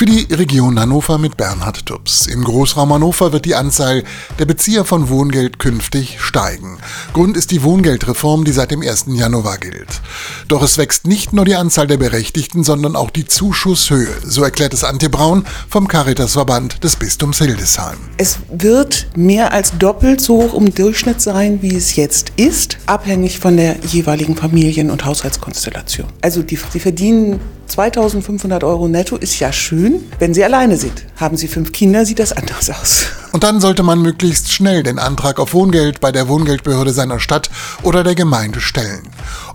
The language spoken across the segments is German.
Für die Region Hannover mit Bernhard Tubbs. Im Großraum Hannover wird die Anzahl der Bezieher von Wohngeld künftig steigen. Grund ist die Wohngeldreform, die seit dem 1. Januar gilt. Doch es wächst nicht nur die Anzahl der Berechtigten, sondern auch die Zuschusshöhe. So erklärt es Antje Braun vom Caritasverband des Bistums Hildesheim. Es wird mehr als doppelt so hoch im Durchschnitt sein, wie es jetzt ist, abhängig von der jeweiligen Familien- und Haushaltskonstellation. Also die, die verdienen 2500 Euro netto ist ja schön, wenn Sie alleine sind. Haben Sie fünf Kinder, sieht das anders aus. Und dann sollte man möglichst schnell den Antrag auf Wohngeld bei der Wohngeldbehörde seiner Stadt oder der Gemeinde stellen.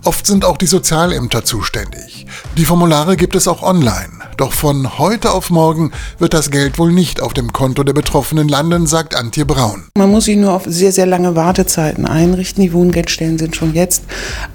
Oft sind auch die Sozialämter zuständig. Die Formulare gibt es auch online. Doch von heute auf morgen wird das Geld wohl nicht auf dem Konto der Betroffenen landen, sagt Antje Braun. Man muss sich nur auf sehr, sehr lange Wartezeiten einrichten. Die Wohngeldstellen sind schon jetzt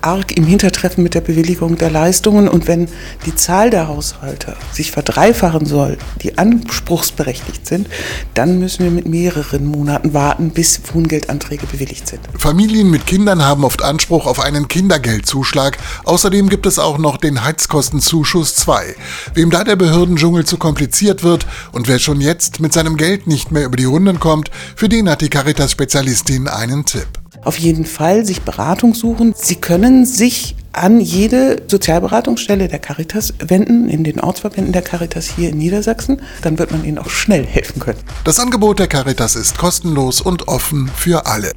arg im Hintertreffen mit der Bewilligung der Leistungen. Und wenn die Zahl der Haushalte sich verdreifachen soll, die anspruchsberechtigt sind, dann müssen wir mit mehreren Monaten warten, bis Wohngeldanträge bewilligt sind. Familien mit Kindern haben oft Anspruch auf einen Kindergeldzuschlag. Außerdem gibt es auch noch den Heizkostenzuschuss 2. Wem da der Behördendschungel zu kompliziert wird und wer schon jetzt mit seinem Geld nicht mehr über die Runden kommt, für den hat die Caritas-Spezialistin einen Tipp. Auf jeden Fall sich Beratung suchen. Sie können sich an jede Sozialberatungsstelle der Caritas wenden, in den Ortsverbänden der Caritas hier in Niedersachsen. Dann wird man ihnen auch schnell helfen können. Das Angebot der Caritas ist kostenlos und offen für alle.